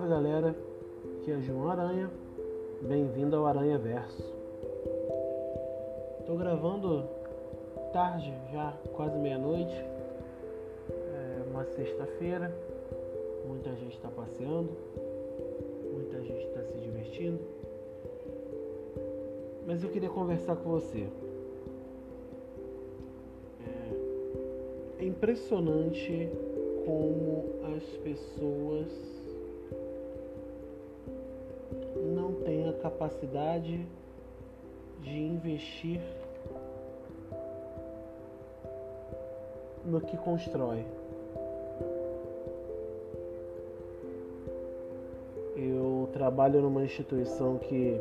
Salve galera, aqui é João Aranha, bem-vindo ao Aranha Verso. Tô gravando tarde, já quase meia-noite, é uma sexta-feira, muita gente está passeando, muita gente está se divertindo, mas eu queria conversar com você. É impressionante como as pessoas capacidade de investir no que constrói. Eu trabalho numa instituição que,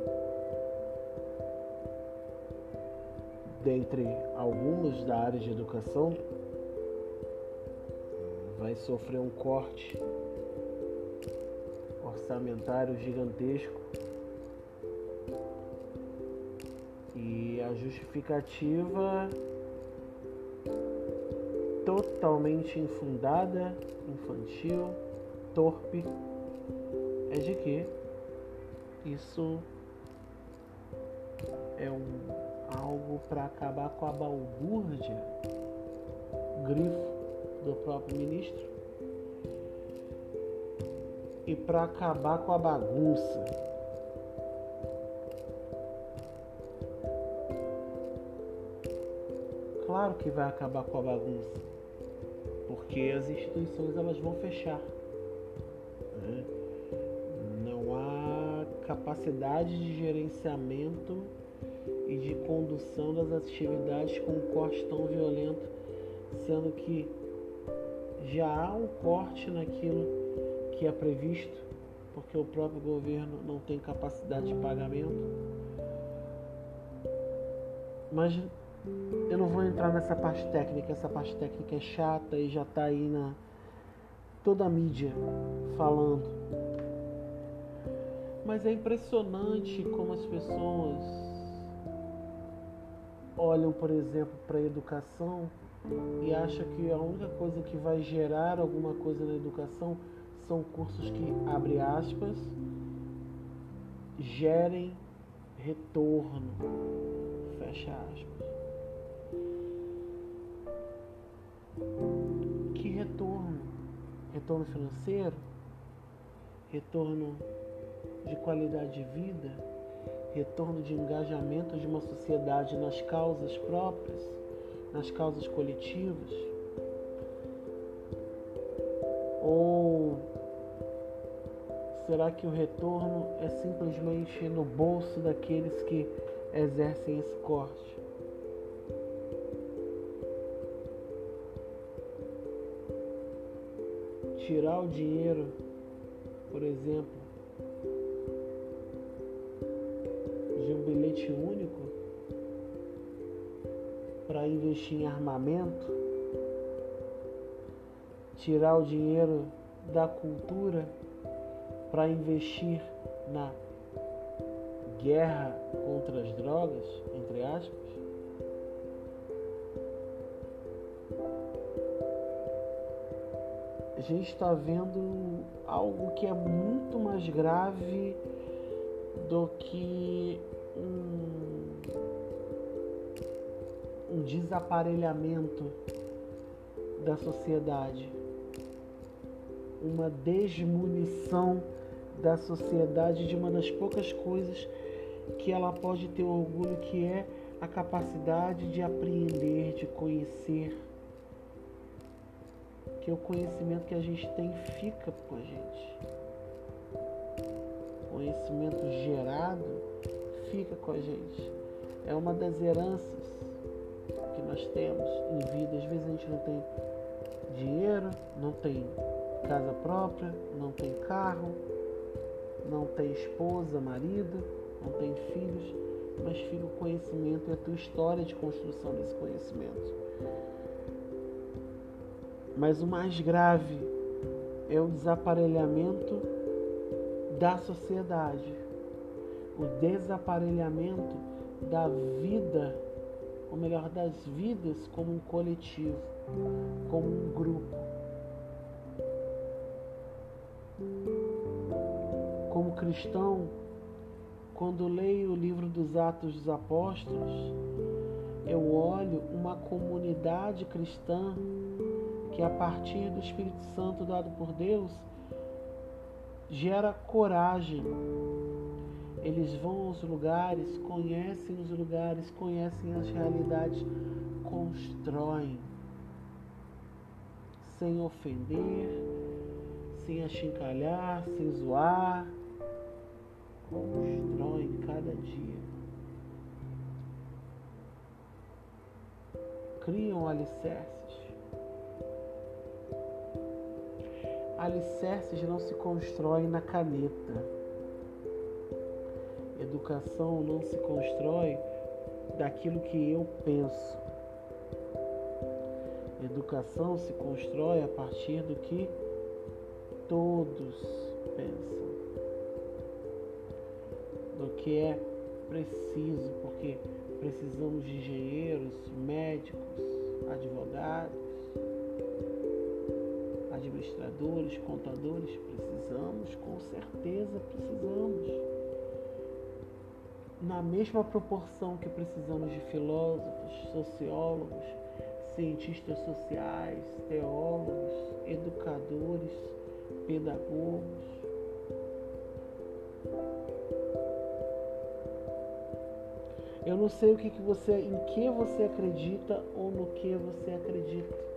dentre algumas da área de educação, vai sofrer um corte orçamentário gigantesco justificativa totalmente infundada, infantil, torpe, é de que isso é um, algo para acabar com a balbúrdia, grifo do próprio ministro, e para acabar com a bagunça claro que vai acabar com a bagunça, porque as instituições elas vão fechar. Né? Não há capacidade de gerenciamento e de condução das atividades com um corte tão violento, sendo que já há um corte naquilo que é previsto, porque o próprio governo não tem capacidade de pagamento. Mas eu não vou entrar nessa parte técnica, essa parte técnica é chata e já está aí na toda a mídia falando. Mas é impressionante como as pessoas olham, por exemplo, para a educação e acham que a única coisa que vai gerar alguma coisa na educação são cursos que, abre aspas, gerem retorno, fecha aspas. Que retorno? Retorno financeiro? Retorno de qualidade de vida? Retorno de engajamento de uma sociedade nas causas próprias, nas causas coletivas? Ou será que o retorno é simplesmente no bolso daqueles que exercem esse corte? Tirar o dinheiro, por exemplo, de um bilhete único para investir em armamento, tirar o dinheiro da cultura para investir na guerra contra as drogas, entre aspas, a gente está vendo algo que é muito mais grave do que um, um desaparelhamento da sociedade, uma desmunição da sociedade de uma das poucas coisas que ela pode ter orgulho, que é a capacidade de apreender, de conhecer porque o conhecimento que a gente tem fica com a gente. O conhecimento gerado fica com a gente. É uma das heranças que nós temos em vida. Às vezes a gente não tem dinheiro, não tem casa própria, não tem carro, não tem esposa, marido, não tem filhos, mas fica o conhecimento e a tua história de construção desse conhecimento. Mas o mais grave é o desaparelhamento da sociedade, o desaparelhamento da vida, ou melhor, das vidas como um coletivo, como um grupo. cristão, quando leio o livro dos Atos dos Apóstolos, eu olho uma comunidade cristã que, a partir do Espírito Santo dado por Deus, gera coragem. Eles vão aos lugares, conhecem os lugares, conhecem as realidades, constroem sem ofender, sem achincalhar, sem zoar. Constroem cada dia. Criam alicerces. Alicerces não se constroem na caneta. Educação não se constrói daquilo que eu penso. Educação se constrói a partir do que todos pensam, do que é preciso, porque precisamos de engenheiros, médicos, advogados, administradores, contadores, precisamos, com certeza precisamos. Na mesma proporção que precisamos de filósofos, sociólogos, cientistas sociais, teólogos, educadores, pedagogos. Eu não sei o que, que você, em que você acredita ou no que você acredita.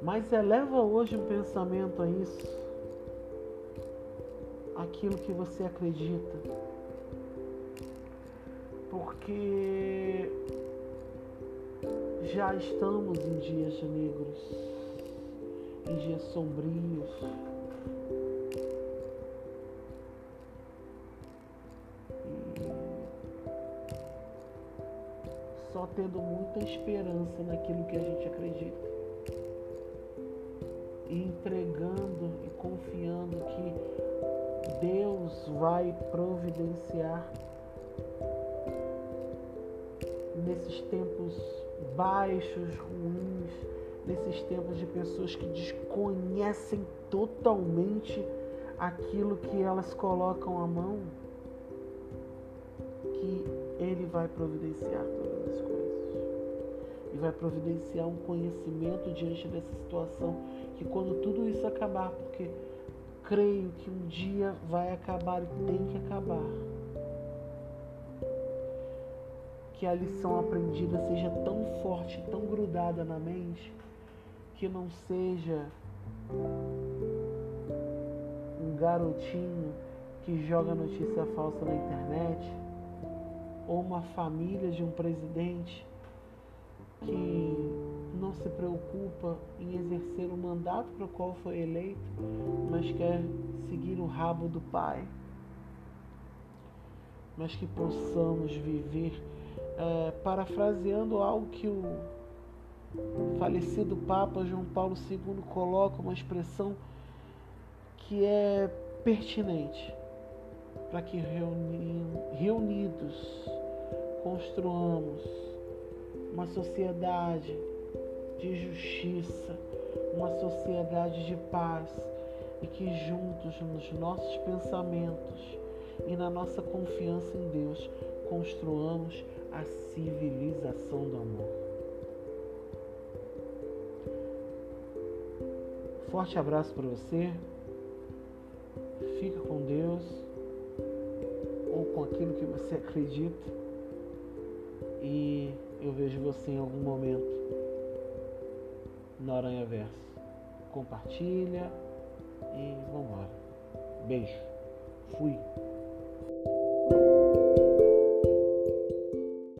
Mas eleva hoje um pensamento a isso. Aquilo que você acredita. Porque já estamos em dias negros, em dias sombrios. E só tendo muita esperança naquilo que a gente acredita. E entregando e confiando que Deus vai providenciar nesses tempos baixos, ruins, nesses tempos de pessoas que desconhecem totalmente aquilo que elas colocam à mão, que Ele vai providenciar todas as coisas. E vai providenciar um conhecimento diante dessa situação, que quando tudo isso acabar, porque creio que um dia vai acabar e tem que acabar que a lição aprendida seja tão forte, tão grudada na mente, que não seja um garotinho que joga notícia falsa na internet, ou uma família de um presidente que não se preocupa em exercer o mandato para o qual foi eleito, mas quer seguir o rabo do pai. Mas que possamos viver é, parafraseando algo que o falecido Papa João Paulo II coloca, uma expressão que é pertinente para que reuni reunidos construamos uma sociedade de justiça, uma sociedade de paz e que juntos nos nossos pensamentos e na nossa confiança em Deus construamos a civilização do amor. Forte abraço para você. Fica com Deus ou com aquilo que você acredita. E eu vejo você em algum momento no Aranha Verso. Compartilha e vambora. Beijo. Fui.